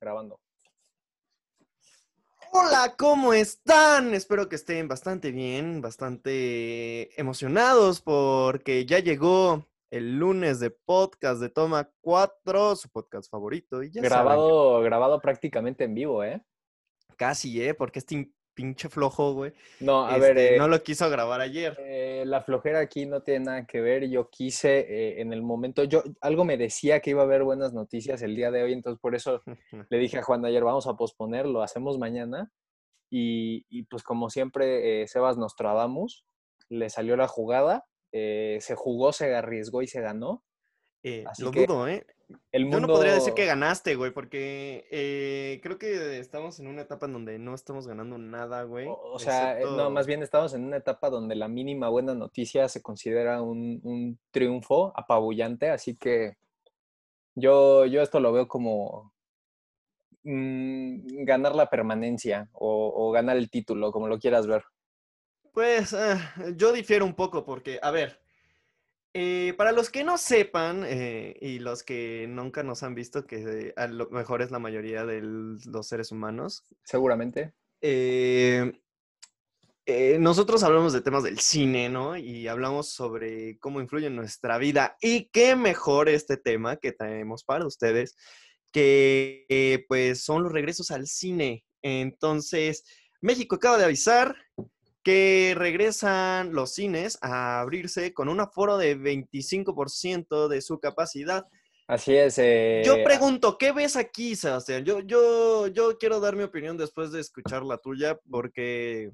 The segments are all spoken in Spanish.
grabando. Hola, ¿cómo están? Espero que estén bastante bien, bastante emocionados porque ya llegó el lunes de podcast de Toma 4, su podcast favorito. Y ya grabado, grabado prácticamente en vivo, ¿eh? Casi, ¿eh? Porque este pinche flojo, güey. No, a ver. Este, no lo quiso grabar ayer. Eh, la flojera aquí no tiene nada que ver. Yo quise eh, en el momento, yo algo me decía que iba a haber buenas noticias el día de hoy, entonces por eso le dije a Juan ayer, vamos a posponerlo, hacemos mañana. Y, y pues como siempre, eh, Sebas Nostradamus, le salió la jugada, se jugó, se arriesgó y se ganó. lo dudo, ¿eh? Yo no podría decir que ganaste, güey, porque eh, creo que estamos en una etapa en donde no estamos ganando nada, güey. O, sea, eh, no, más bien estamos en una etapa donde la mínima buena noticia se considera un, triunfo apabullante, así que yo, yo esto lo veo como mm, ganar la permanencia o, ganar el título, como lo quieras ver. Pues ah, yo difiero un poco porque, a ver, eh, para los que no sepan eh, y los que nunca nos han visto, que a lo mejor es la mayoría de los seres humanos. Seguramente. Eh, nosotros hablamos de temas del cine, ¿no? Y hablamos sobre cómo influye en nuestra vida. Y qué mejor este tema que traemos para ustedes, que pues son los regresos al cine. Entonces, México acaba de avisar que regresan los cines a abrirse con un aforo de 25% de su capacidad. Así es. Eh... Yo pregunto, ¿qué ves aquí, Sebastián? Yo, yo, yo quiero dar mi opinión después de escuchar la tuya, porque,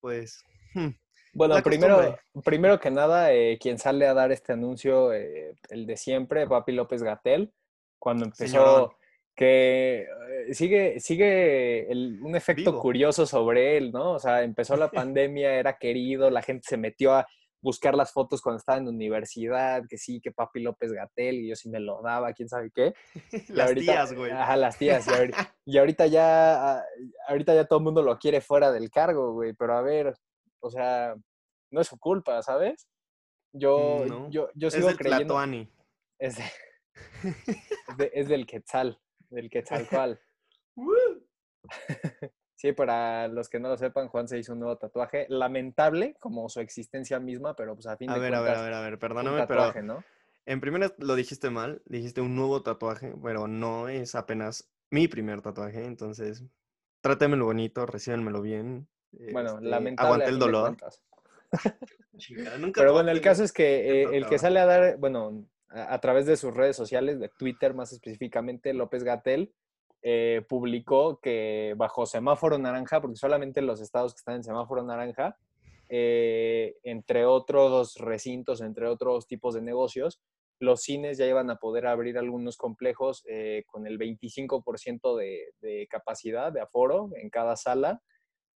pues... Hmm, bueno, primero, primero que nada, eh, quien sale a dar este anuncio, eh, el de siempre, Papi López Gatel, cuando empezó que eh, sigue, sigue un efecto curioso sobre él, ¿no? O sea, empezó la pandemia, era querido, la gente se metió a buscar las fotos cuando estaba en la universidad, que sí, que Papi López Gatel, y yo sí me lo daba, quién sabe qué. las tías, güey. Ajá, las tías. Y ahorita, ya, ah, ahorita ya todo el mundo lo quiere fuera del cargo, güey. Pero a ver, o sea, no es su culpa, ¿sabes? Yo, mm, yo, yo sigo es creyendo. Es, de, es del Quetzal del Quetzalcoatl. sí, para los que no lo sepan, Juan se hizo un nuevo tatuaje. Lamentable, como su existencia misma, pero pues a fin a de ver, cuentas. A ver, a ver, a ver, perdóname, pero. En primer lo dijiste mal, dijiste un nuevo tatuaje, pero no es apenas mi primer tatuaje, entonces trátemelo bonito, recíbenmelo bien. Bueno, este, lamentable. Aguante el dolor. pero bueno, el caso es que eh, el que sale a dar, bueno, a, través de sus redes sociales, de Twitter más específicamente, López Gatel eh, publicó que bajo semáforo naranja, porque solamente los estados que están en semáforo naranja, eh, entre otros recintos, entre otros tipos de negocios, los cines ya iban a poder abrir algunos complejos eh, con el 25% de, de, capacidad, de aforo en cada sala.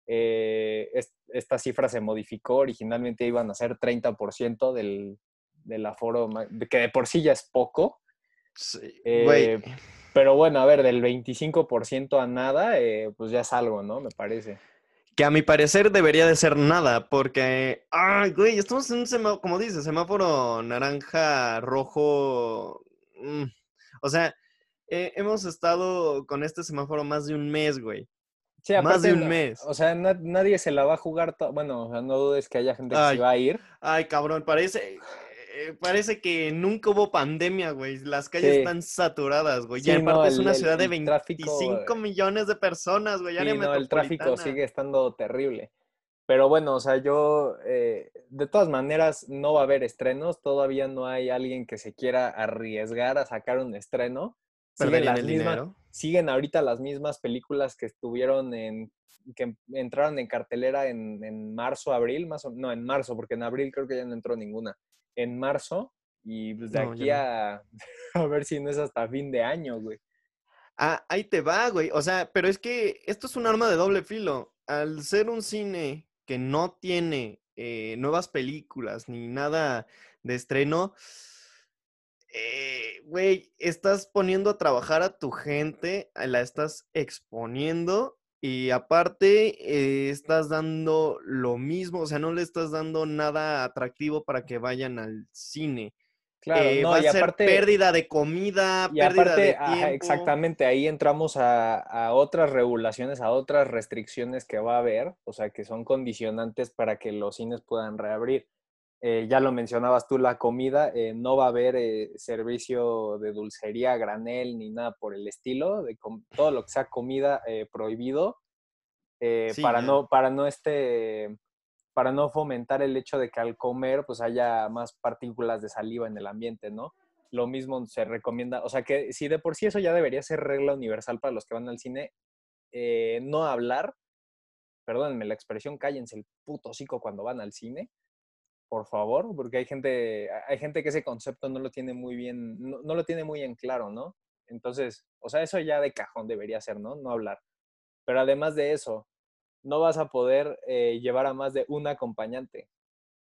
esta cifra se modificó, originalmente iban a ser 30% del, del aforo, que de por sí ya es poco. Sí, eh, pero bueno, a ver, del 25% a nada, eh, pues ya es algo, ¿no? Me parece. Que a mi parecer debería de ser nada, porque, ay, güey, estamos en un semáforo, como dices, semáforo naranja, rojo. Mm, o sea, eh, hemos estado con este semáforo más de un mes, güey. Sí, más de un mes. O sea, nadie se la va a jugar. Bueno, no dudes que haya gente que se va a ir. Ay, cabrón, parece. Eh, parece que nunca hubo pandemia, güey. Las calles están saturadas, güey. y aparte es una ciudad de 25 millones de personas, güey. Sí, no, el tráfico sigue estando terrible. Pero bueno, o sea, yo, eh, de todas maneras, no va a haber estrenos. Todavía no hay alguien que se quiera arriesgar a sacar un estreno. Siguen, las mismas, siguen ahorita las mismas películas que estuvieron en, que entraron en cartelera en, en marzo, abril, más o no, en marzo, porque en abril creo que ya no entró ninguna en marzo y pues de aquí a, a ver si no es hasta fin de año, güey. Ah, ahí te va, güey. O sea, pero es que esto es un arma de doble filo. Al ser un cine que no tiene eh, nuevas películas ni nada de estreno, eh, güey, estás poniendo a trabajar a tu gente, la estás exponiendo y aparte, eh, estás dando lo mismo, o sea, no le estás dando nada atractivo para que vayan al cine. Claro, eh, no, va y a ser aparte- pérdida de comida, Y pérdida aparte, de ajá, exactamente, ahí entramos a, a otras regulaciones, a otras restricciones que va a haber, o sea, que son condicionantes para que los cines puedan reabrir. Eh, ya lo mencionabas tú, la comida, eh, no va a haber eh, servicio de dulcería, granel, ni nada por el estilo, de todo lo que sea comida prohibido, Sí, para no, para no este, para no fomentar el hecho de que al comer pues haya más partículas de saliva en el ambiente, ¿no? Lo mismo se recomienda, o sea que si de por sí eso ya debería ser regla universal para los que van al cine, no hablar, perdónenme la expresión, cállense el puto hocico cuando van al cine, por favor, porque hay gente, hay gente que ese concepto no lo tiene muy bien, no, no lo tiene muy en claro, ¿no? Entonces, o sea, eso ya de cajón debería ser, ¿no? No hablar. Pero además de eso, no vas a poder eh, llevar a más de un acompañante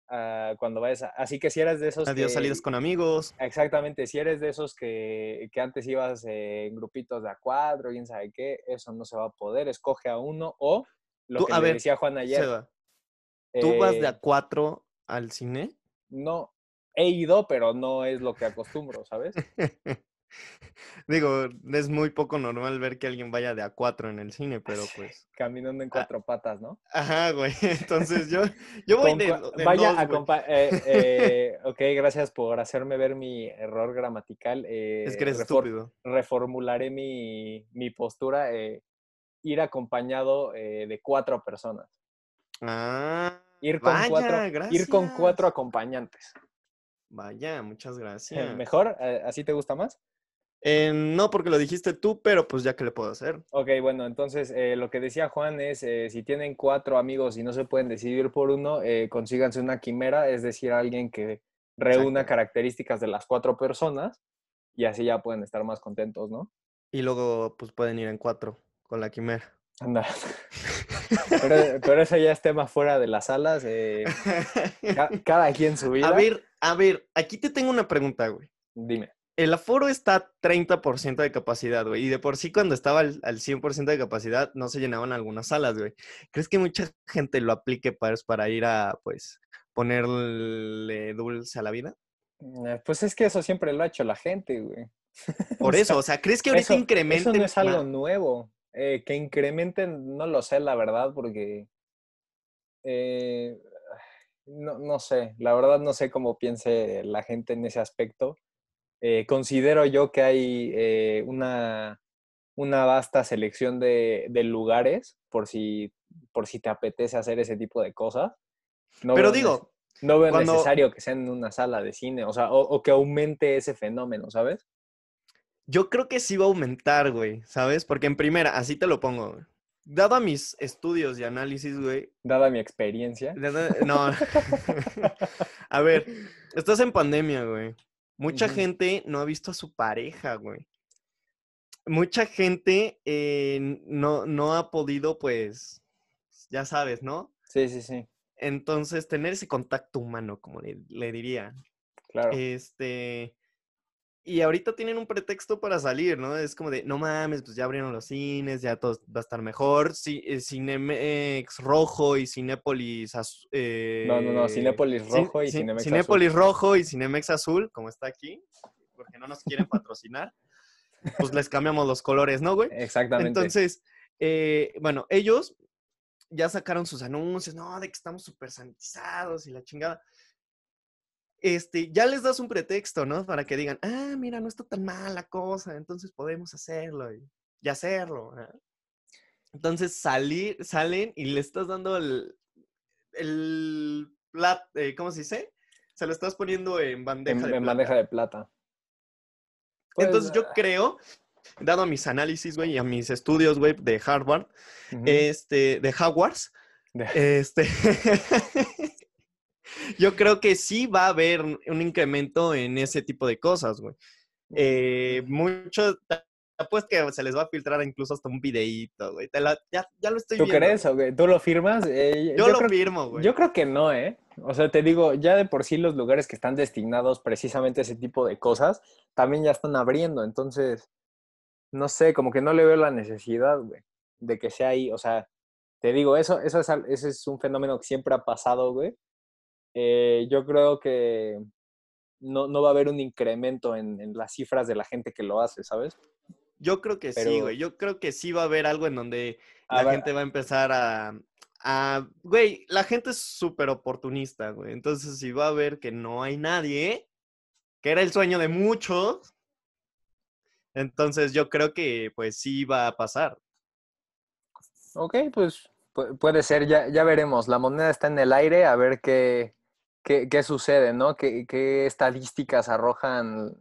ah, cuando vayas a... Así que si eres de esos Adiós, que- salidas con amigos. Exactamente, si eres de esos que, que antes ibas eh, en grupitos de a cuatro, quién sabe qué, eso no se va a poder, escoge a uno o lo Tú, que a le ver, decía Juan ayer. ¿tú vas de eh, a cuatro al cine? No, he ido, pero no es lo que acostumbro, ¿sabes? Digo, es muy poco normal ver que alguien vaya de a cuatro en el cine, pero pues. Caminando en Ah, cuatro patas, ¿no? Ajá, güey. Entonces yo, yo voy de, de Vaya, dos, güey. acompa- eh, eh, ok, gracias por hacerme ver mi error gramatical. Es que eh, eres refor- estúpido. reformularé mi, mi postura. eh, ir acompañado de cuatro personas. Ah, Ir con, vaya, cuatro, ir con cuatro acompañantes. Vaya, muchas gracias. ¿Mejor? Eh, ¿Así te gusta más? Eh, no porque lo dijiste tú, pero pues ya que le puedo hacer. Ok, bueno, entonces eh, lo que decía Juan es, eh, si tienen cuatro amigos y no se pueden decidir por uno, consíganse una quimera, es decir, alguien que reúna Exacto. características de las cuatro personas y así ya pueden estar más contentos, ¿no? Y luego pues pueden ir en cuatro con la quimera. Anda. Pero, pero eso ya es tema fuera de las salas, eh, ca- cada quien su vida. A ver, a ver, aquí te tengo una pregunta, güey. Dime. El aforo está a 30% de capacidad, güey. Y de por sí, cuando estaba al, al 100% de capacidad, no se llenaban algunas salas, güey. ¿Crees que mucha gente lo aplique para, para ir a, pues, ponerle dulce a la vida? Eh, Pues es que eso siempre lo ha hecho la gente, güey. Por eso, o sea, ¿crees que ahorita Eso, eso incrementen? no es algo nuevo. Eh, que incrementen, no lo sé, la verdad, porque eh, no, no sé, la verdad no sé cómo piense la gente en ese aspecto. Eh, considero yo que hay una, una vasta selección de, de lugares por si, por si te apetece hacer ese tipo de cosas. No Pero digo, no veo cuando- necesario que sea en una sala de cine, o sea, o, o que aumente ese fenómeno, ¿sabes? Yo creo que sí va a aumentar, güey, ¿sabes? Porque en primera, así te lo pongo, güey. Dado a mis estudios y análisis, güey. Dada mi experiencia. No. a ver, estás en pandemia, güey. Mucha gente no ha visto a su pareja, güey. Mucha gente eh, no, no ha podido, pues, ya sabes, ¿no? Sí, sí, sí, Entonces, tener ese contacto humano, como le, le diría. claro. Este. Y ahorita tienen un pretexto para salir, ¿no? Es como de, no mames, pues ya abrieron los cines, ya todo va a estar mejor. Sí, eh, Cinemex rojo y Cinépolis azul. No, no, no, Cinépolis rojo y Cinemex azul. Cinépolis rojo y Cinemex azul, como está aquí, porque no nos quieren patrocinar. Pues les cambiamos los colores, ¿no, güey? Exactamente. Entonces, eh, bueno, ellos ya sacaron sus anuncios, no, de que estamos súper sanitizados y la chingada. Este, ya les das un pretexto, ¿no? Para que digan, ah, mira, no está tan mal la cosa, entonces podemos hacerlo y, y hacerlo. Entonces salir, salen y le estás dando el, el plat, eh, ¿cómo se dice? Se lo estás poniendo en bandeja en, de en plata. bandeja de plata. Pues, Entonces yo ah, creo, dado a mis análisis, güey, y a mis estudios, güey, de Harvard, este, de Hogwarts, De- este, yo creo que sí va a haber un incremento en ese tipo de cosas, güey. Eh, mucho, apuesto que se les va a filtrar incluso hasta un videíto, güey. Te la- ya, ya lo estoy ¿Tú viendo. crees? qué? ¿Tú lo firmas? Eh, Yo, lo creo, firmo, güey. yo creo que no, ¿eh? O sea, te digo, ya de por sí los lugares que están destinados precisamente a ese tipo de cosas, también ya están abriendo. Entonces, no sé, como que no le veo la necesidad, güey, de que sea ahí. O sea, te digo, eso, eso es, ese es un fenómeno que siempre ha pasado, güey. Eh, yo creo que no, no va a haber un incremento en, en las cifras de la gente que lo hace, ¿sabes? Yo creo que sí, güey. Yo creo que sí va a haber algo en donde A la ver, gente va a empezar a, a... Güey, la gente es súper oportunista, güey. Entonces, si va a ver que no hay nadie, que era el sueño de muchos, entonces yo creo que pues sí va a pasar. Ok, pues pu- puede ser, ya, ya veremos. La moneda está en el aire, a ver qué, qué, sucede, ¿no? ¿Qué, estadísticas arrojan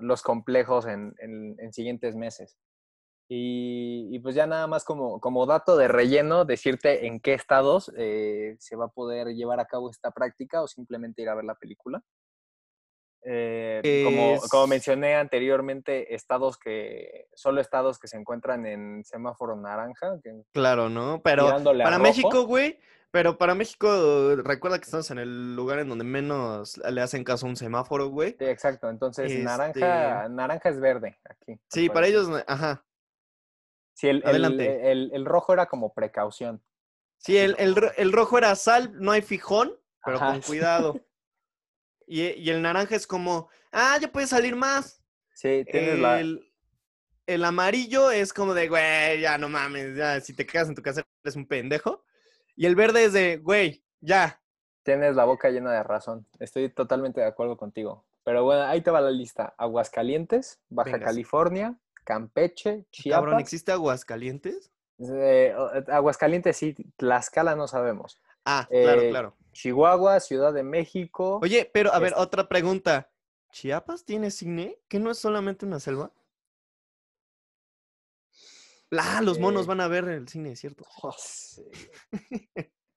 los complejos en, en- en siguientes meses? Y, y pues ya nada más como, como dato de relleno, decirte en qué estados eh, se va a poder llevar a cabo esta práctica o simplemente ir a ver la película. Eh, como, como mencioné anteriormente, estados que, solo estados que se encuentran en semáforo naranja, que Claro, ¿no? Pero para. México, güey, pero para México, recuerda que estamos en el lugar en donde menos le hacen caso a un semáforo, güey. Sí, exacto. Entonces, Este- naranja, naranja es verde aquí. Sí, para ellos, ajá. Sí, el, el- adelante. el- el rojo era como precaución. Sí, el, el ro- el rojo era sal, no hay fijón, pero Ajá, con cuidado. Y, y el naranja es como, ah, ya puede salir más. Sí, tienes la... El, el amarillo es como de, güey, ya no mames, ya, si te quedas en tu casa eres un pendejo. Y el verde es de, güey, ya. Tienes la boca llena de razón. Estoy totalmente de acuerdo contigo. Pero bueno, ahí te va la lista. Aguascalientes, Baja Vengas. California, Campeche, Chiapas. Cabrón, ¿existe Aguascalientes? eh, o- Aguascalientes sí, Tlaxcala no sabemos. Ah, claro, Eh, claro. Chihuahua, Ciudad de México. Oye, pero a ver, es- otra pregunta. ¿Chiapas tiene cine? ¿Que no es solamente una selva? Ah, los monos Eh. van a ver el cine, ¿cierto? Oh, sí.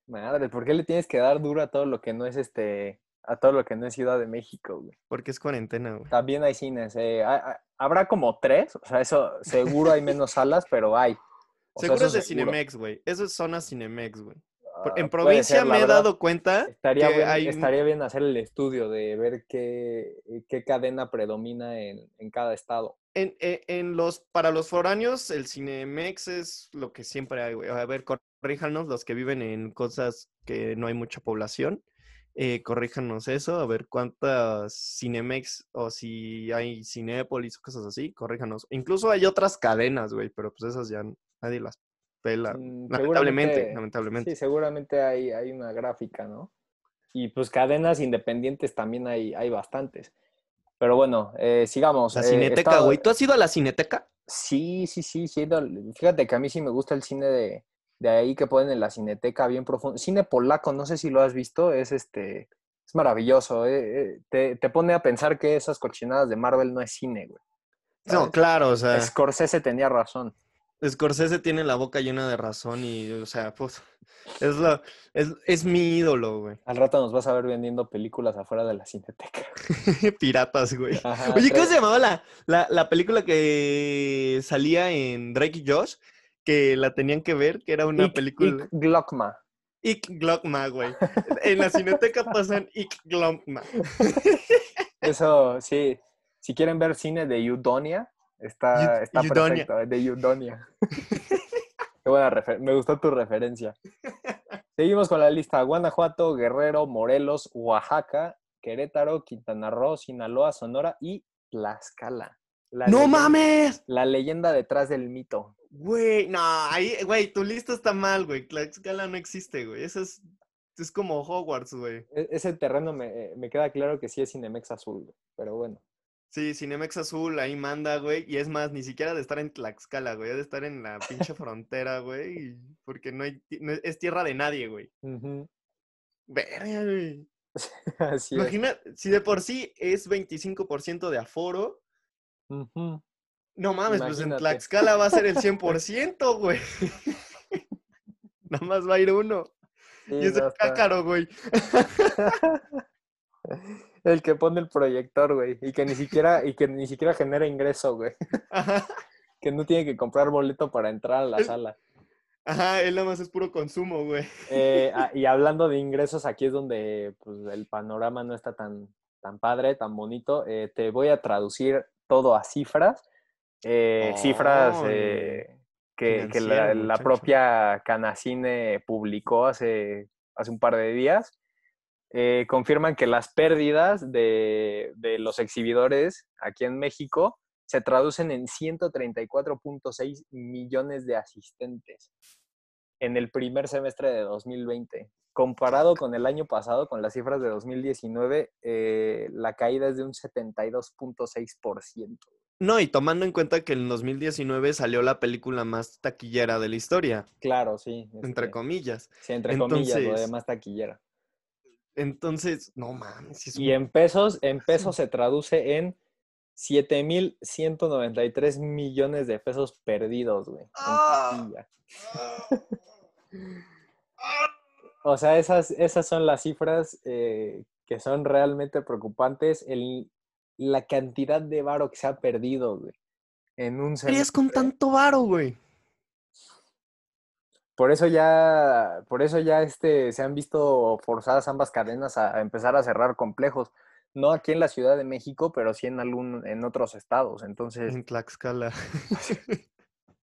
Madre, ¿por qué le tienes que dar duro a todo lo que no es este, a todo lo que no es Ciudad de México, güey? Porque es cuarentena, güey. También hay cines. eh, ha- ha- habrá como tres, o sea, eso seguro hay menos salas, pero hay. O Seguro es de seguro. Cinemex, güey. Eso es zona Cinemex, güey. Ah, En puede provincia ser, me he dado cuenta Estaría, que hay un- estaría bien hacer el estudio de ver qué, qué cadena predomina en, en cada estado. En, en- en los, para los foráneos, el Cinemex es lo que siempre hay, güey. A ver, corríjanos los que viven en cosas que no hay mucha población. Eh, corríjanos eso, a ver cuántas Cinemex o si hay Cinépolis o cosas así, corríjanos. Incluso hay otras cadenas, güey, pero pues esas ya nadie las pela. Mm, Lamentablemente, seguramente- lamentablemente. Sí, seguramente hay, hay una gráfica, ¿no? Y pues cadenas independientes también hay, hay bastantes. Pero bueno, eh, sigamos. La eh, Cineteca, estado- güey. ¿Tú has ido a la Cineteca? Sí, sí, sí, sí. he ido al- Fíjate que a mí sí me gusta el cine de, de ahí que ponen en la cineteca bien profundo. Cine polaco, no sé si lo has visto, es este, es maravilloso. eh, eh, te, te pone a pensar que esas cochinadas de Marvel no es cine, güey. No, claro, o sea, Scorsese tenía razón. Scorsese tiene la boca llena de razón y, o sea, pues, es, lo, es, es mi ídolo, güey. Al rato nos vas a ver vendiendo películas afuera de la cineteca. Piratas, güey. Ajá, Oye, ¿cómo se llamaba la, la, la película que salía en Drake y Josh? Que la tenían que ver, que era una Ick- película. Ick Glockma. Ick Glockma, güey. En la cineteca pasan Ick Glockma. Eso, sí. Si quieren ver cine de Udonia, está, está perfecto. De Udonia. Qué buena Me gustó tu referencia. Seguimos con la lista. Guanajuato, Guerrero, Morelos, Oaxaca, Querétaro, Quintana Roo, Sinaloa, Sonora y Tlaxcala. La ¡No leyenda- mames! La leyenda detrás del mito. Güey, no, ahí, güey, tu lista está mal, güey. Tlaxcala no existe, güey. Eso es, es como Hogwarts, güey. E- Ese terreno me, me queda claro que sí es Cinemex azul, güey, pero bueno. Sí, Cinemex Azul ahí manda, güey. Y es más, ni siquiera de estar en Tlaxcala, güey. De estar en la pinche frontera, güey. Porque no hay, no es- tierra de nadie, güey. Ujú. Verga, güey. Así es. Imagina, si de por sí es 25% de aforo, Ujú. no mames, pues en. Tlaxcala va a ser el 100%, güey. Nada más va a ir uno. Sí, y es no, el cácaro, güey. El que pone el proyector, güey, y que ni siquiera, y que ni siquiera genera ingreso, güey. Ajá. Que no tiene que comprar boleto para entrar a la sala. Ajá, él nada más es puro consumo, güey. Eh, ah, y hablando de ingresos, aquí es donde pues, el panorama no está tan, tan padre, tan bonito. Eh, te voy a traducir todo a cifras. eh, cifras que, que la, propia Canacine publicó hace, hace un par de días. Eh, confirman que las pérdidas de, de los exhibidores aquí en México se traducen en 134.6 millones de asistentes en el primer semestre de 2020. Comparado con el año pasado, con las cifras de 2019, eh, la caída es de un 72.6%. No, y tomando en cuenta que en 2019 salió la película más taquillera de la historia. Claro, sí. Entre comillas. Sí, entre comillas, lo de más taquillera. Entonces, no mames. Y en pesos, en pesos se traduce en 7.193 millones de pesos perdidos, güey. ¡Ah! O sea, esas, esas son las cifras eh, que son realmente preocupantes. El, la cantidad de varo que se ha perdido, güey. En un ¿Qué harías con tanto varo, güey? Por eso ya, por eso ya este, se han visto forzadas ambas cadenas a, a empezar a cerrar complejos. No aquí en la Ciudad de México, pero sí en algún, en otros estados. Entonces, En Tlaxcala.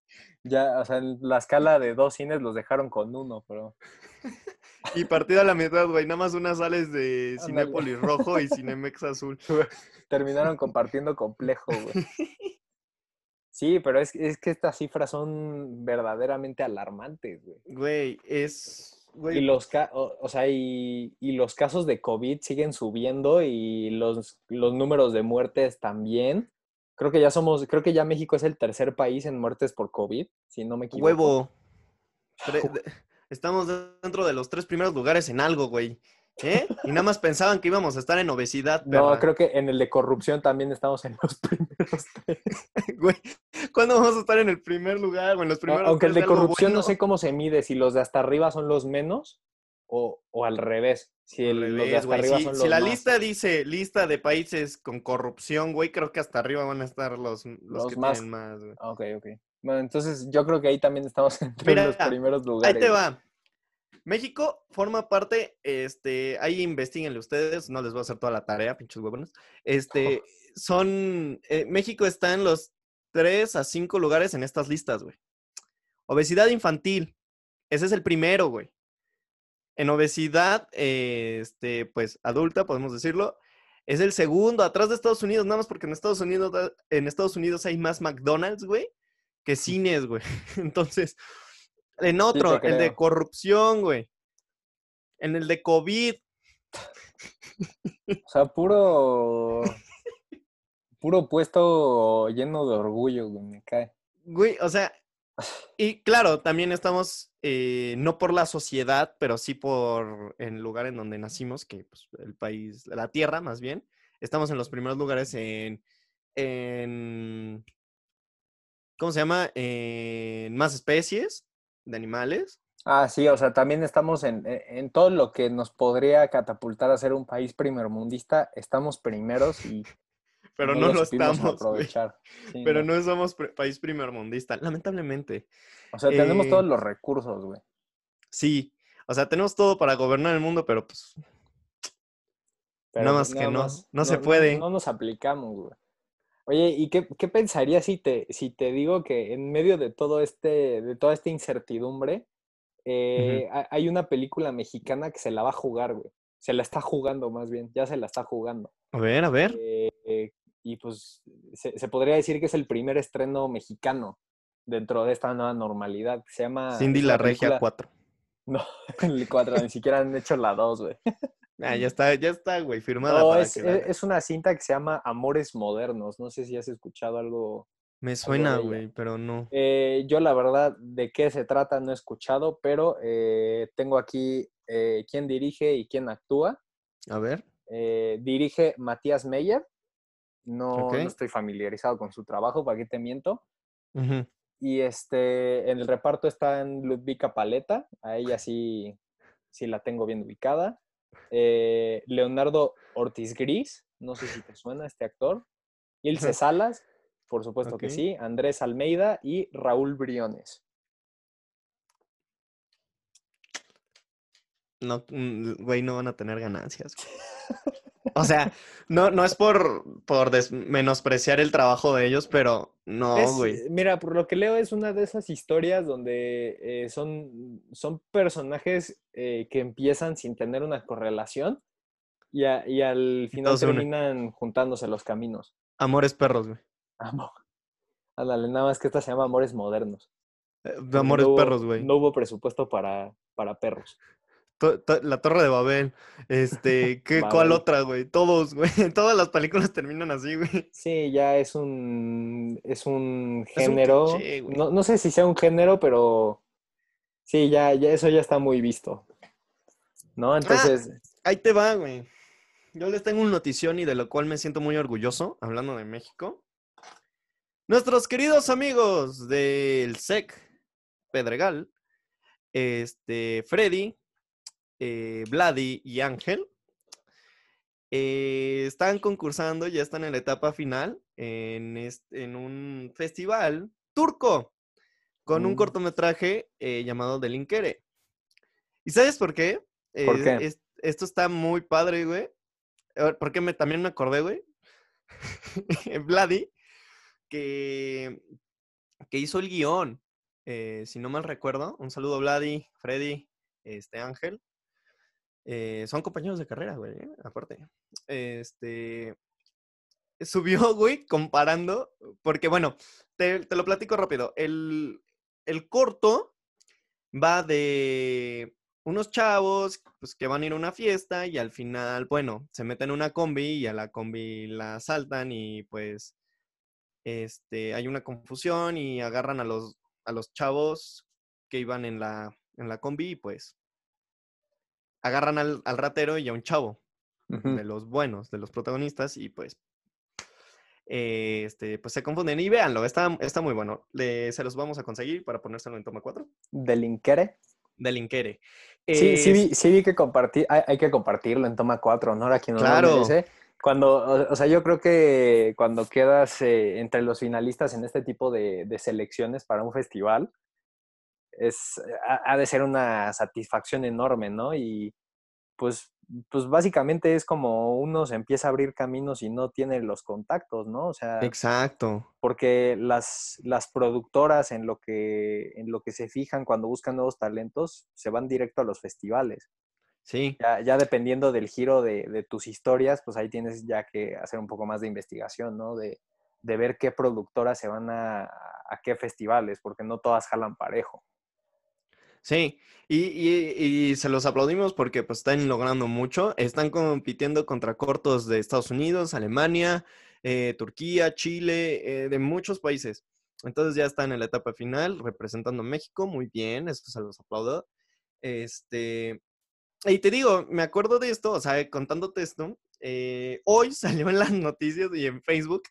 ya, o sea, en la escala de dos cines los dejaron con uno, pero y partido a la mitad, güey. Nada más unas sales de. Cinépolis rojo y Cinemex azul. terminaron compartiendo complejo, güey. Sí, pero es, es que estas cifras son verdaderamente alarmantes, güey. Güey, es. Y Güey, los, ca- o, o sea, y, y los casos de COVID siguen subiendo y los, los números de muertes también. Creo que ya somos, creo que ya México es el tercer país en muertes por COVID, si no me equivoco. huevo. Estamos dentro de los tres primeros lugares en algo, güey. ¿Eh? Y nada más pensaban que íbamos a estar en obesidad, No, perra. creo que en el de corrupción también estamos en los primeros tres. Güey, ¿cuándo vamos a estar en el primer lugar o en los primeros Aunque el de corrupción no bueno? sé cómo se mide, si los de hasta arriba son los menos o, o al revés. Si el- los de revés, hasta güey. arriba Si, son si los la más. lista dice lista de países con corrupción, güey, creo que hasta arriba van a estar los, los, Los que más- tienen más, güey. Ok, ok. Bueno, entonces yo creo que ahí también estamos entre Mira, los primeros Ahí lugares. te va. México forma parte, este, ahí investiguenle ustedes, no les voy a hacer toda la tarea, pinches huevones. Este, son, eh, México está en los 3 a 5 lugares en estas listas, güey. Obesidad infantil, ese es el primero, güey. En obesidad, eh, este, pues, adulta, podemos decirlo, es el segundo, atrás de Estados Unidos, nada más porque en Estados Unidos, en Estados Unidos hay más McDonald's, güey, que cines, güey. Entonces, en otro, el de corrupción, güey. En el de COVID, O sea, puro. Puro puesto lleno de orgullo, güey, me cae. güey, o sea, y claro, también estamos, eh, no por la sociedad, pero sí por el lugar en donde nacimos, que pues, el país, la tierra más bien, estamos en los primeros lugares en, en ¿cómo se llama? En más especies de animales. Ah, sí, o sea, también estamos en, en- todo lo que nos podría catapultar a ser un país primermundista, estamos primeros y Pero no, lo estamos, güey. aprovechar. Sí, Pero no. no somos pr- país primermundista, lamentablemente. O sea, tenemos eh, todos los recursos, güey. Sí, o sea, tenemos todo para gobernar el mundo, pero pues Pero Nada más que no, no se puede. No, nos aplicamos, güey. Oye, ¿y qué, qué pensarías si te, si te digo que en medio de todo este, de toda esta incertidumbre, eh, ha- hay una película mexicana que se la va a jugar, güey? Se la está jugando más bien, ya se la está jugando. a ver, a ver. Eh, eh, y pues se, se podría decir que es el primer estreno mexicano dentro de esta nueva normalidad. Se llama... Cindy la una Regia película- 4. No, el 4, ni siquiera han hecho la 2, güey. Ah, ya está, ya está, güey, firmada No, para es, que la es- veas. es una cinta que se llama Amores Modernos. No sé si has escuchado algo. Me suena, güey, pero no. Eh, yo la verdad de qué se trata no he escuchado, pero eh, tengo aquí eh, quién dirige y quién actúa. A ver. Dirige Matías Meyer. No, no estoy familiarizado con su trabajo, ¿para qué te miento? Y este, en el reparto está en Ludvika Paleta, a ella sí, sí la tengo bien ubicada. Eh, Leonardo Ortiz Gris, no sé si te suena este actor. Ilse Salas, por supuesto que sí. Andrés Almeida y Raúl Briones. No, mm, güey, no van a tener ganancias. O sea, no, no es por, por menospreciar el trabajo de ellos, pero no, Es, güey. Mira, por lo que leo es una de esas historias donde eh, son, son personajes eh, que empiezan sin tener una correlación Y, a- y al final terminan juntándose los caminos. Amores perros, güey. Amo. Ándale, nada más que esta se llama Amores Modernos. Eh, Amores no hubo- perros, güey. No hubo presupuesto para, para perros. To- to- La Torre de Babel. Este, ¿qué, ¿cuál Babel. otra, güey? Todos, güey. Todas las películas terminan así, güey. Sí, ya es un, es un Es un género. cliché, no, no sé si sea un género, pero sí, ya, ya eso ya está muy visto. ¿No? Entonces, Ahí te va, güey. Yo les tengo un notición y de lo cual me siento muy orgulloso, hablando de México. Nuestros queridos amigos del SEC Pedregal, este, Freddy, eh, Vladi y Ángel, eh, están concursando, ya están en la etapa final en, este- en un festival turco con un Mm. cortometraje eh, llamado Delinkere. ¿Y sabes por qué? ¿Por Eh, qué? es- esto está muy padre, güey. A ver, ¿Por qué me, también me acordé, güey? Vladi, que, que hizo el guion, eh, si no mal recuerdo. Un saludo, Vladi, Freddy, este Ángel. Eh, son compañeros de carrera, güey, eh, aparte. Este subió, güey, comparando, porque bueno, te, te lo platico rápido. El, el corto va de unos chavos pues, que van a ir a una fiesta y al final, bueno, se meten en una combi y a la combi la asaltan y pues este, hay una confusión y agarran a los, a los chavos que iban en la, en la combi y pues agarran al, al ratero y a un chavo ujú, de los buenos, de los protagonistas, y pues, eh, este, pues se confunden. Y véanlo, está, está muy bueno. Le- se los vamos a conseguir para ponérselo en toma 4. Delinkere. De Linkere. Sí, sí, vi, sí vi que compartir, hay, hay que compartirlo en toma 4, ¿no? A quien no lo Claro. merece. Cuando, o, o sea, yo creo que cuando quedas eh, entre los finalistas en este tipo de, de selecciones para un festival, es, ha, ha de ser una satisfacción enorme, ¿no? Y pues, pues básicamente es como uno se empieza a abrir caminos y no tiene los contactos, ¿no? O sea, Exacto. porque las, las productoras en lo, que, en lo que se fijan cuando buscan nuevos talentos se van directo a los festivales. Sí, Ya, ya dependiendo del giro de, de tus historias, pues ahí tienes ya que hacer un poco más de investigación, ¿no? De, de ver qué productoras se van a, a qué festivales, porque no todas jalan parejo. Sí. Y, y- y se los aplaudimos porque pues están logrando mucho. Están compitiendo contra cortos de Estados Unidos, Alemania, eh, Turquía, Chile, eh, de muchos países. Entonces ya están en la etapa final representando a México. Muy bien, esto se los aplaudo. Este, y te digo, me acuerdo de esto, o sea, contándote esto, eh, hoy salió en las noticias y en Facebook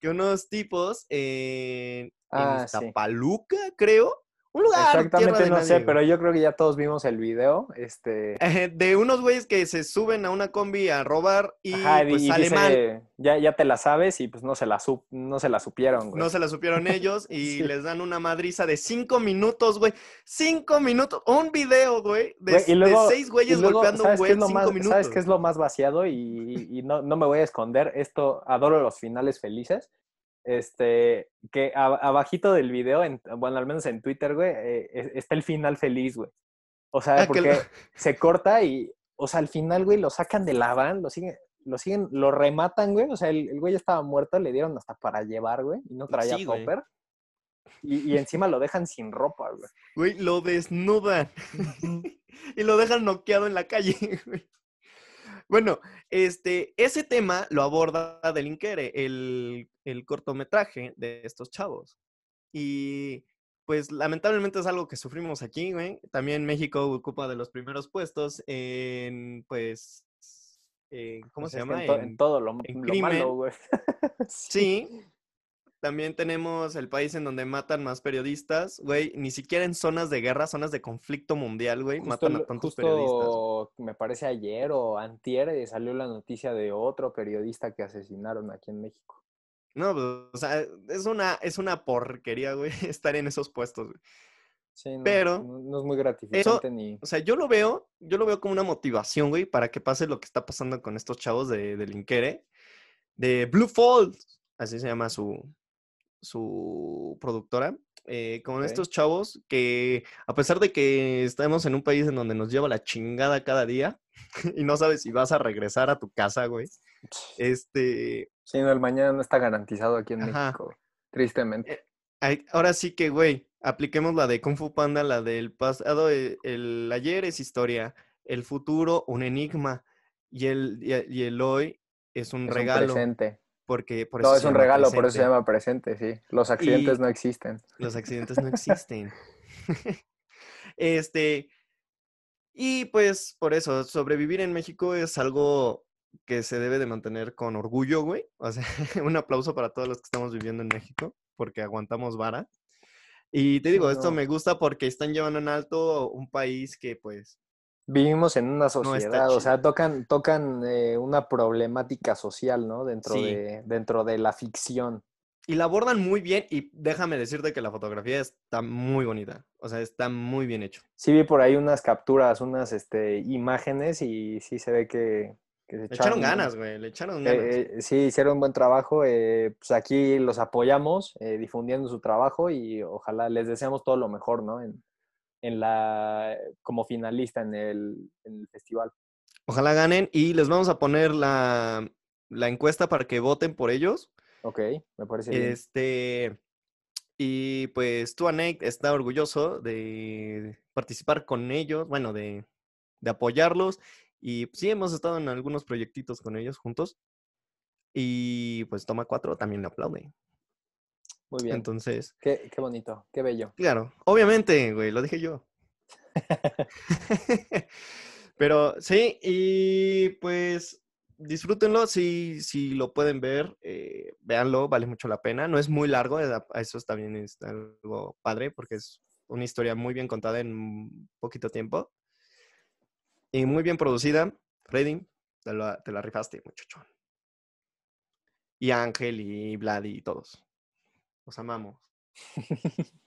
que unos tipos eh, Ah, en sí. Iztapaluca, creo, un lugar Exactamente no nadie, sé, güey. pero yo creo que ya todos vimos el video. Este, de unos güeyes que se suben a una combi a robar y ajá, pues y sale dice, mal. Ya, ya te la sabes y pues no se la, no se la supieron, güey. No se la supieron ellos y Sí. les dan una madriza de cinco minutos, güey. Cinco minutos. Un video, güey, de, Güey, y luego- de seis y güeyes luego, golpeando un ¿sabes qué güey es en lo cinco más, minutos. ¿Sabes qué es lo más vaciado? Y, y- y no, no me voy a esconder. Esto, adoro los finales felices. Este, que a- abajito del video, en- bueno, al menos en Twitter, güey, eh, es- está el final feliz, güey. O sea, Ah, que porque lo- se corta y, o sea, al final, güey, lo sacan de la van, lo siguen, lo siguen, lo rematan, güey. O sea, el, el güey ya estaba muerto, le dieron hasta para llevar, güey, y no traía Sí. Y, y encima lo dejan sin ropa, güey. Güey, lo desnudan. y lo dejan noqueado en la calle, güey. Bueno, este, ese tema lo aborda Delinkere, el, el cortometraje de estos chavos. Y pues lamentablemente es algo que sufrimos aquí, güey. También México ocupa de los primeros puestos en, pues, eh, ¿cómo Pues se llama? en, to- En- en todo lo, en lo malo, güey. Sí. También tenemos el país en donde matan más periodistas, güey. Ni siquiera en zonas de guerra, zonas de conflicto mundial, güey, matan a tantos justo periodistas. me parece ayer o antier eh, salió la noticia de otro periodista que asesinaron aquí en México. No, pues, o sea, es una, es una porquería, güey, estar en esos puestos, güey. Sí, no, Pero no, no es muy gratificante ni... O sea, yo lo veo, yo lo veo como una motivación, güey, para que pase lo que está pasando con estos chavos de, de Linkere, de Blue Falls, así se llama su, su productora, eh, con estos chavos que, a pesar de que estamos en un país en donde nos lleva la chingada cada día, y no sabes si vas a regresar a tu casa, güey. Este. Sí, no, el mañana no está garantizado aquí en México, tristemente. Eh, ahora sí que, güey, apliquemos la de Kung Fu Panda, la del pasado, el, el ayer es historia, el futuro un enigma y el, y el hoy es un regalo. Un presente. Porque por eso es un regalo, por eso se llama presente, sí. Los accidentes no existen. Los accidentes no existen. este, y pues por eso, sobrevivir en México es algo que se debe de mantener con orgullo, güey. O sea, un aplauso para todos los que estamos viviendo en México, porque aguantamos vara. Y te digo, esto me gusta porque están llevando en alto un país que pues Vivimos en una sociedad, o sea, tocan, tocan eh, una problemática social, ¿no? Dentro, de, dentro de la ficción. Y la abordan muy bien y déjame decirte que la fotografía está muy bonita, o sea, está muy bien hecho. Sí vi por ahí unas capturas, unas este, imágenes y sí se ve que, se le echaron, ganas, güey, le echaron ganas. Eh, sí, hicieron un buen trabajo, eh, pues aquí los apoyamos difundiendo su trabajo y ojalá les deseamos todo lo mejor, ¿no? En, en la, como finalista en el, festival. Ojalá ganen y les vamos a poner la, encuesta para que voten por ellos. Ok, me parece bien. Este, y pues tú, Anek, está orgulloso de participar con ellos, bueno, de, de apoyarlos. Y sí, hemos estado en algunos proyectitos con ellos juntos. Y pues Toma Cuatro también le aplaude. Muy bien. Entonces. Qué, qué bonito, qué bello. Claro, obviamente, güey, lo dije yo. Pero sí, y pues disfrútenlo, si, si lo pueden ver, eh, véanlo, vale mucho la pena. No es muy largo, eso también es algo padre porque es una historia muy bien contada en poquito tiempo. Y muy bien producida. Freddy, te, te la rifaste, muchachón. Y Ángel y Vlad y todos. Los amamos.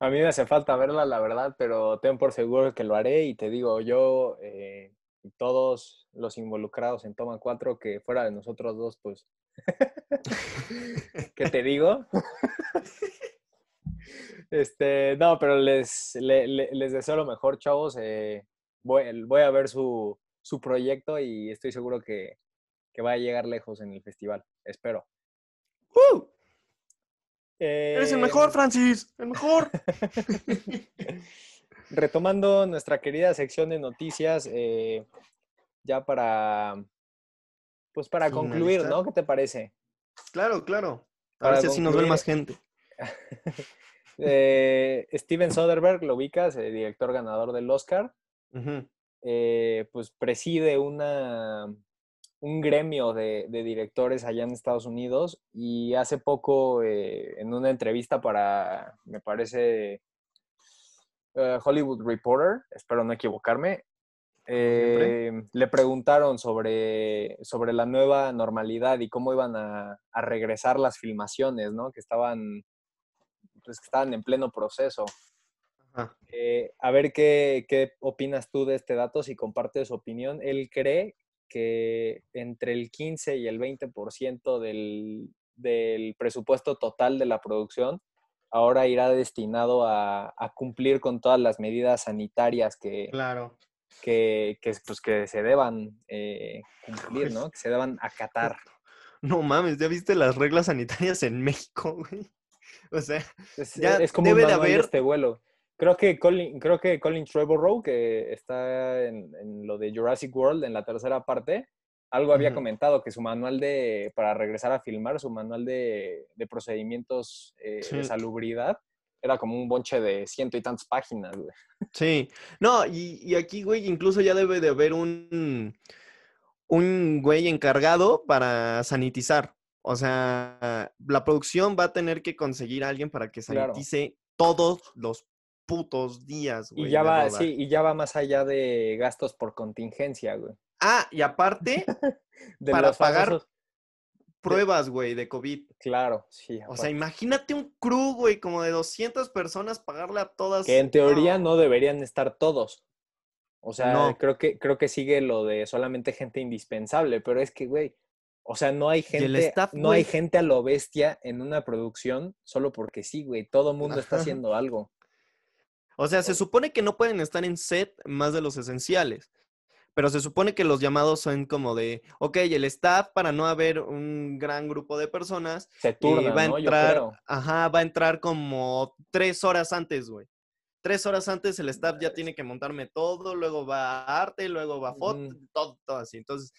A mí me hace falta verla, la verdad, pero ten por seguro que lo haré y te digo, yo eh, y todos los involucrados en Toma 4, que fuera de nosotros dos, pues, ¿qué te digo? este, no, pero les, les, deseo lo mejor, chavos. Eh, voy, voy, a ver su, su, proyecto y estoy seguro que, que, va a llegar lejos en el festival. Espero. Eres el mejor, Francis, el mejor. Retomando nuestra querida sección de noticias, eh, ya para, pues para concluir, ¿no? ¿Qué te parece? Claro, claro. A ver si así nos ve más gente. Eh, Steven Soderbergh, lo ubicas, el director ganador del Oscar, eh, pues preside una, un gremio de, directores allá en Estados Unidos y hace poco eh, en una entrevista para, me parece, eh, Hollywood Reporter, espero no equivocarme, eh, le preguntaron sobre, sobre la nueva normalidad y cómo iban a, regresar las filmaciones, ¿no? Que estaban, pues, que estaban en pleno proceso. A ver qué, qué opinas tú de este dato, si compartes su opinión. Él cree que entre el 15 y el 20% del, del presupuesto total de la producción ahora irá destinado a, cumplir con todas las medidas sanitarias que, claro. que, pues, que se deban eh, cumplir, ¿no? Que se deban acatar. No mames, ¿ya viste las reglas sanitarias en México, güey? O sea, es, ya es como debe de haber este vuelo. Creo que Colin, creo que Colin Trevorrow, que está en, lo de Jurassic World en la tercera parte, algo había comentado que su manual de, para regresar a filmar, su manual de, procedimientos eh, de salubridad, era como un bonche de ciento y tantas páginas, güey. Sí, no, y, y, aquí, güey, incluso ya debe de haber un, un güey encargado para sanitizar. O sea, la producción va a tener que conseguir a alguien para que sanitice todos los putos días, güey. Y ya va, sí, y ya va más allá de gastos por contingencia, güey. Ah, y aparte, para pagar pruebas, güey, de COVID. Claro, sí. O sea, imagínate un crew, güey, como de 200 personas, pagarle a todas. Que en teoría no, deberían estar todos. O sea, creo, que, creo que sigue lo de solamente gente indispensable, pero es que, güey, o sea, no hay gente, no hay gente a lo bestia en una producción solo porque sí, güey. Todo mundo está haciendo algo. O sea, se supone que no pueden estar en set más de los esenciales. pero se supone que los llamados son como de, ok, el staff para no haber un gran grupo de personas, Se turna, eh, va a entrar, ajá, va a entrar como tres horas antes, güey. Tres horas antes el staff ya tiene que montarme todo, luego va a arte, luego va a foto, todo, todo así. Entonces,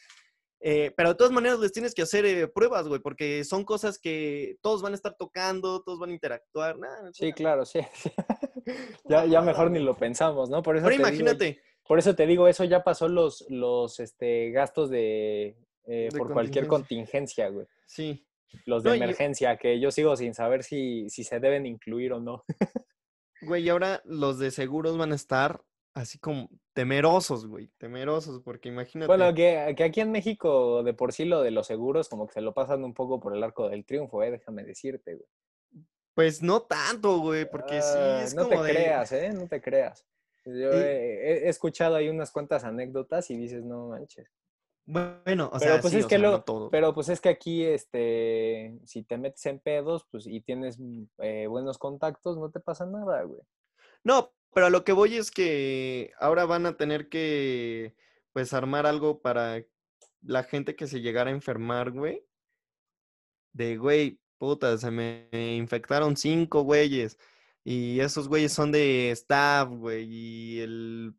eh, pero de todas maneras les tienes que hacer eh, pruebas, güey, porque son cosas que todos van a estar tocando, todos van a interactuar. nah, Sí, claro, sí. ya, ya mejor ni lo pensamos, ¿no? Por eso Pero digo- imagínate, por eso te digo, eso ya pasó los, los este, gastos de, eh, De por cualquier contingencia. güey. sí. Los de No, emergencia, que yo sigo sin saber si, si se deben incluir o no. Güey, y ahora los de seguros van a estar así como temerosos, güey, temerosos, porque imagínate. Bueno, que, que aquí en México, de por sí, lo de los seguros, como que se lo pasan un poco por el arco del triunfo, ¿eh? Déjame decirte, güey. Pues no tanto, güey, porque sí Ah, es no como te de- creas, ¿eh? No te creas. Yo he, escuchado ahí unas cuantas anécdotas y dices, no manches. Bueno, o pero sea, pues sí, es o que sea, no todo. pero pues es que aquí, este, si te metes en pedos, pues y tienes eh, buenos contactos, no te pasa nada, güey. No, pero a lo que voy es que ahora van a tener que, pues, armar algo para la gente que se llegara a enfermar, güey. De, güey, puta, se me infectaron cinco güeyes. Y esos güeyes son de staff, güey. Y el,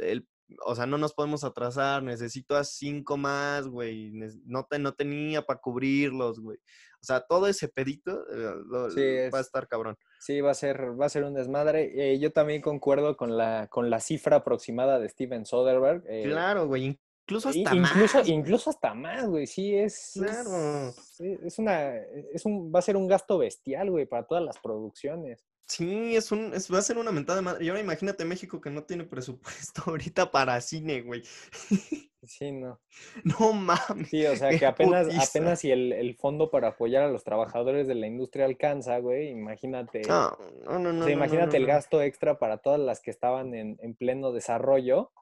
el, o sea, no nos podemos atrasar. Necesito a cinco más, güey. No, te, no tenía para cubrirlos, güey. O sea, todo ese pedito eh, lo- Sí, va a es- estar cabrón. Sí, va a ser, va a ser un desmadre. Eh, yo también concuerdo con la, con la cifra aproximada de Steven Soderbergh. eh, Claro, güey. Incluso hasta incluso, más. incluso hasta más, güey. Sí, es. Claro. Es, una. Es un, va a ser un gasto bestial, güey, para todas las producciones. Sí, es un, es, va a ser una mentada de madre. Y ahora imagínate México que no tiene presupuesto ahorita para cine, güey. Sí, no. No mames. Sí, o sea, que apenas, putiza. apenas si el, el fondo para apoyar a los trabajadores de la industria alcanza, güey, imagínate. No, no, no, o no. sea, imagínate no, el gasto extra para todas las que estaban en, en pleno desarrollo,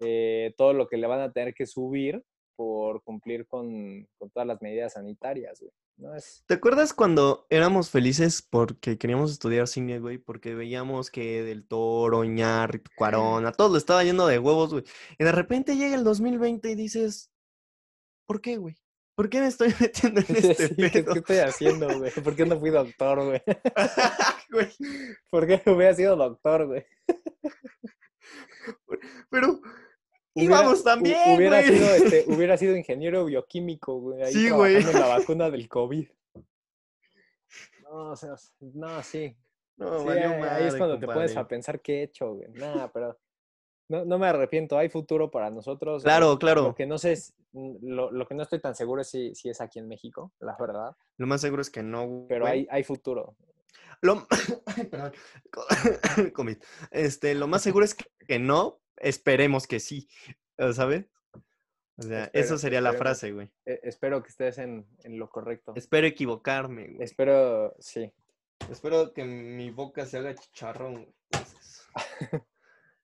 eh, todo lo que le van a tener que subir por cumplir con, con todas las medidas sanitarias, güey. No es. ¿Te acuerdas cuando éramos felices porque queríamos estudiar cine, güey? Porque veíamos que Del Toro, Iñárritu, Cuarón, a todos le estaba yendo de huevos, güey. Y de repente llega el 2020 y dices, ¿por qué, güey? ¿Por qué me estoy metiendo en este Sí, ¿qué, pedo? qué estoy haciendo, güey? ¿Por qué no fui doctor, güey? Güey, ¿Por qué no hubiera sido doctor, güey? Pero Hubiera- íbamos también, hubiera güey. sido, este, hubiera sido ingeniero bioquímico, güey. Ahí Sí, güey. la vacuna del COVID. No, o sea, no, sí. No, Sí, valió ahí es cuando te pones a pensar qué he hecho, güey. Nada, pero no, no me arrepiento. Hay futuro para nosotros. Claro, Eh, claro. Lo que no sé es, mm, lo, lo que no estoy tan seguro es si, si es aquí en México, la verdad. Lo más seguro es que no, Pero güey. hay, hay futuro. Lo... Perdón. Este, lo más seguro es que no. Esperemos que sí. ¿Sabes? O sea, Espero- eso sería la frase, güey. Eh, espero que estés en, en lo correcto. Espero equivocarme, güey. Espero, sí. Espero que mi boca se haga chicharrón. güey.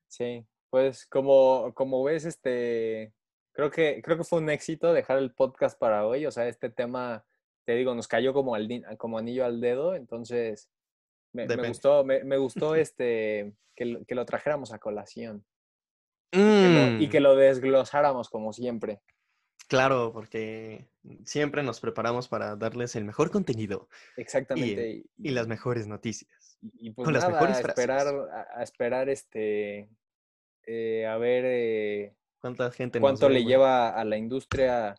Sí, pues como, como ves, este, creo que, creo que fue un éxito dejar el podcast para hoy. O sea, este tema, te digo, nos cayó como, al, como anillo al dedo. Entonces, me, me gustó, me, me gustó este, que, que lo trajéramos a colación que lo- y Mm, que lo desglosáramos como siempre. Claro, porque siempre nos preparamos para darles el mejor contenido Exactamente. Y, y las mejores noticias. y- y pues con las mejores a frases. esperar, a, a esperar este, eh, a ver eh, ¿Cuánta gente cuánto le lleva a la industria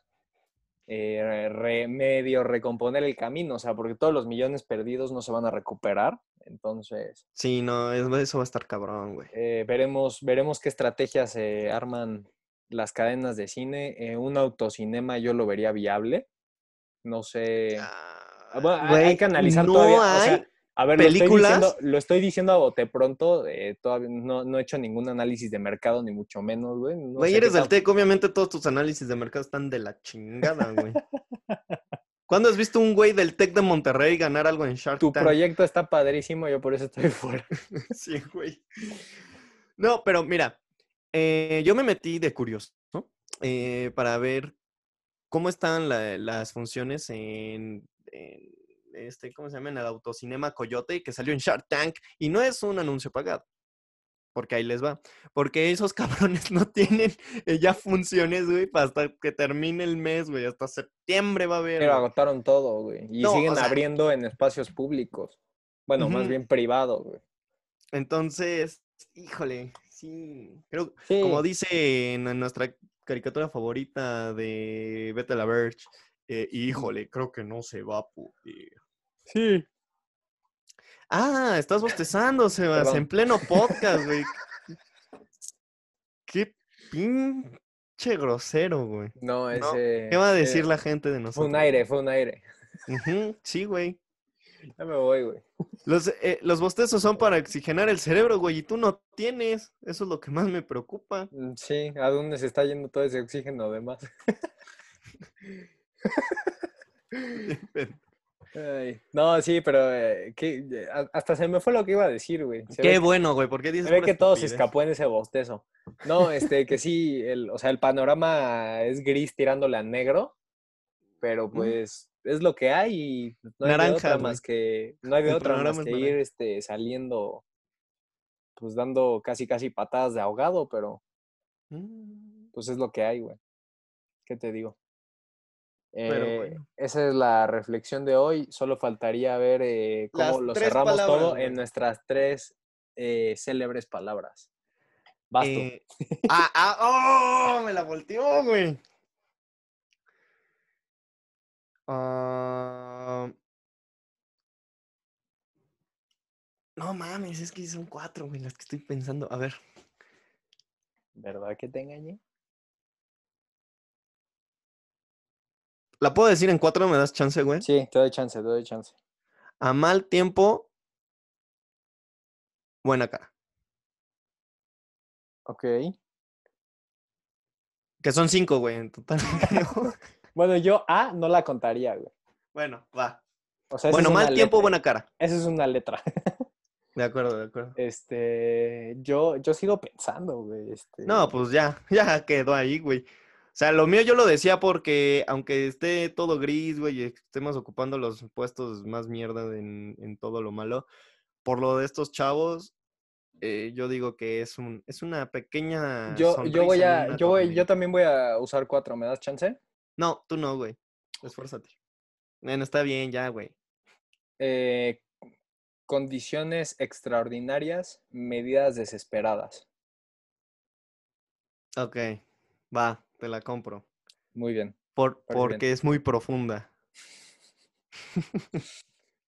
eh, re- medio recomponer el camino, o sea, porque todos los millones perdidos no se van a recuperar. Entonces, Sí, no, es- eso va a estar cabrón, güey. eh, veremos, veremos qué estrategias se arman las cadenas de cine. Eh, un autocinema yo lo vería viable. No sé. Ah, bueno, hay- hay que analizar no todavía. o sea, a ver, lo estoy, películas. diciendo, lo estoy diciendo a bote pronto. eh, todavía no, no he hecho ningún análisis de mercado, ni mucho menos, güey. No Güey, eres del TEC, obviamente todos tus análisis de mercado están de la chingada, güey. ¿Cuándo has visto un güey del TEC de Monterrey ganar algo en Shark Tu Tank? proyecto está padrísimo, yo por eso estoy fuera. Sí, güey. No, pero mira, eh, yo me metí de curioso ¿no? Eh, para ver cómo están la- las funciones en, en este, ¿cómo se llama? En el autocinema Coyote, que salió en Shark Tank y no es un anuncio pagado. Porque ahí les va. Porque esos cabrones no tienen eh, ya funciones, güey, hasta que termine el mes, güey. Hasta septiembre va a haber. Pero güey. agotaron todo, güey. Y No, siguen o sea- abriendo en espacios públicos. Bueno, más bien privados, güey. Entonces, híjole, sí. Creo, Sí. como dice en nuestra caricatura favorita de Vete la Verge, eh, híjole, creo que no se va a poder. Sí. Ah, estás bostezando, Sebas, Perdón. en pleno podcast, güey. Qué pinche grosero, güey. No, No, ese. ¿Qué va a decir eh, la gente de Fue nosotros? un aire, fue un aire. Sí, güey. Ya me voy, güey. Los, eh, los bostezos son para oxigenar el cerebro, güey, y tú no tienes. Eso es lo que más me preocupa. Mm, Sí, ¿a dónde se está yendo todo ese oxígeno además? Ay, no, sí, pero eh, que, hasta se me fue lo que iba a decir, güey. Se Qué ve, bueno, güey, porque dices se ve que todo se escapó en ese bostezo. No, este, que sí, el, o sea, el panorama es gris tirándole a negro, pero pues es lo que hay y no hay de Naranja, otra güey. más que, no hay de El otra más es que ir este, saliendo, pues dando casi casi patadas de ahogado, pero Mm, pues es lo que hay, güey. ¿Qué te digo? Eh, bueno. Esa es la reflexión de hoy. Solo faltaría ver eh, Las cómo lo cerramos palabras, todo en nuestras tres eh, célebres palabras. Basto. ah, ah, oh, me la volteó, güey. Ah, no mames, es que son cuatro, güey, las que estoy pensando. A ver, ¿Verdad que te engañé? ¿La puedo decir en cuatro? ¿Me das chance, güey? Sí, te doy chance, te doy chance. A mal tiempo, buena cara. Ok. Que son cinco, güey, en total. Bueno, yo A no la contaría, güey. bueno, va. O sea, esa Bueno, mal tiempo, letra. buena cara. Esa es una letra. De acuerdo, de acuerdo. Este, yo, yo sigo pensando, güey. Este, No, pues ya, ya quedó ahí, güey. O sea, lo mío yo lo decía porque aunque esté todo gris, güey, estemos ocupando los puestos más mierda en, en todo lo malo, por lo de estos chavos, eh, yo digo que es un, es una pequeña. yo, yo voy a, yo voy, yo también voy a usar cuatro. ¿Me das chance? No, tú no, güey. Esfuérzate. Bueno, está bien, ya, güey. Eh, condiciones extraordinarias, medidas desesperadas. Ok, va, te la compro. Muy bien. Por, bien. porque es muy profunda.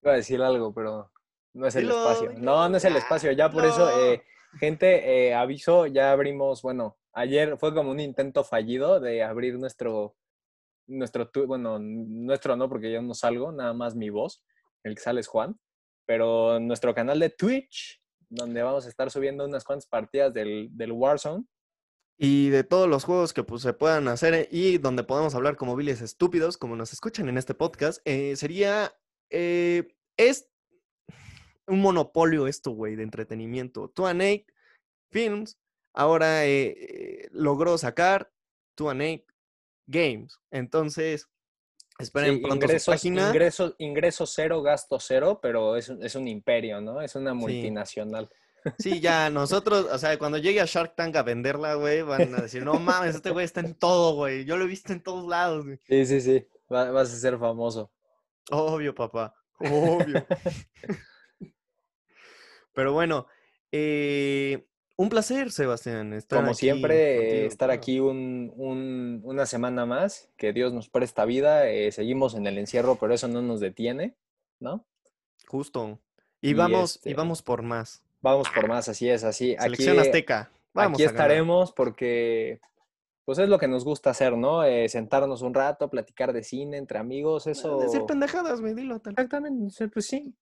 Iba a decir algo, pero no es el espacio. No, no es el espacio. Ya por eso, dilo. eh, gente, eh, aviso, ya abrimos, bueno, ayer fue como un intento fallido de abrir nuestro, nuestro, bueno, nuestro no, porque yo no salgo, nada más mi voz, el que sale es Juan, pero nuestro canal de Twitch, donde vamos a estar subiendo unas cuantas partidas del, del Warzone. Y de todos los juegos que pues, se puedan hacer eh, y donde podamos hablar como viles estúpidos, como nos escuchan en este podcast, eh, sería. eh, es un monopolio esto, güey, de entretenimiento. 2 Films ahora eh, logró sacar 2 Games. Entonces, esperen Sí, pronto ingresos, su página. ingresos cero, gasto cero, pero es, un- es un imperio, ¿no? Es una multinacional. Sí, ya nosotros, o sea, cuando llegue a Shark Tank a venderla, güey, van a decir, no mames, este güey está en todo, güey. Yo lo he visto en todos lados, güey. Sí, sí, sí. Va- vas a ser famoso. Obvio, papá. Obvio. Pero bueno, eh, un placer, Sebastián. estar Como aquí siempre, contigo, estar aquí un- un- una semana más, que Dios nos presta vida, eh, seguimos en el encierro, pero eso no nos detiene, ¿no? Justo. Y, Y vamos, y este, vamos por más. Vamos por más, así es, así. Aquí, Selección Azteca. Vamos aquí estaremos porque, pues es lo que nos gusta hacer, ¿no? Eh, sentarnos un rato, platicar de cine entre amigos, eso... Decir pendejadas, güey, dilo tal. Exactamente, pues sí.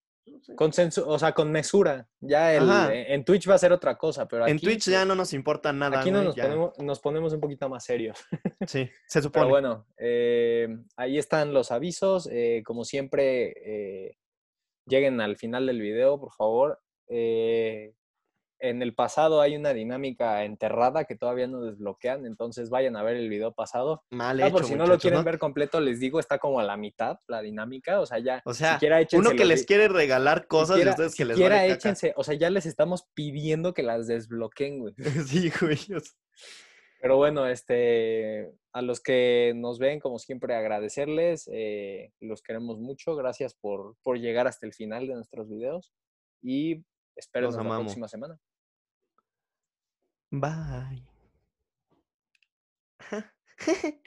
Con sensu- o sea, con mesura. Ya el, Ajá. en Twitch va a ser otra cosa, pero aquí, En Twitch ya no nos importa nada. aquí no nos ya. ponemos, nos ponemos un poquito más serios. Sí, se Pero supone. bueno, eh, ahí están los avisos. eh, como siempre, eh, lleguen al final del video, por favor. Eh, en el pasado hay una dinámica enterrada que todavía no desbloquean, entonces vayan a ver el video pasado. Mal hecho, por si no lo quieren ¿no? ver completo, les digo, está como a la mitad la dinámica, o sea, ya O sea, siquiera uno que les quiere regalar cosas y siquiera- ustedes que les siquiera vale échense, o sea, ya les estamos pidiendo que las desbloqueen, güey. Sí, güey. Pero bueno, este, a los que nos ven, como siempre, agradecerles. eh, los queremos mucho. Gracias por, por llegar hasta el final de nuestros videos. Y espérenos la próxima semana. Bye.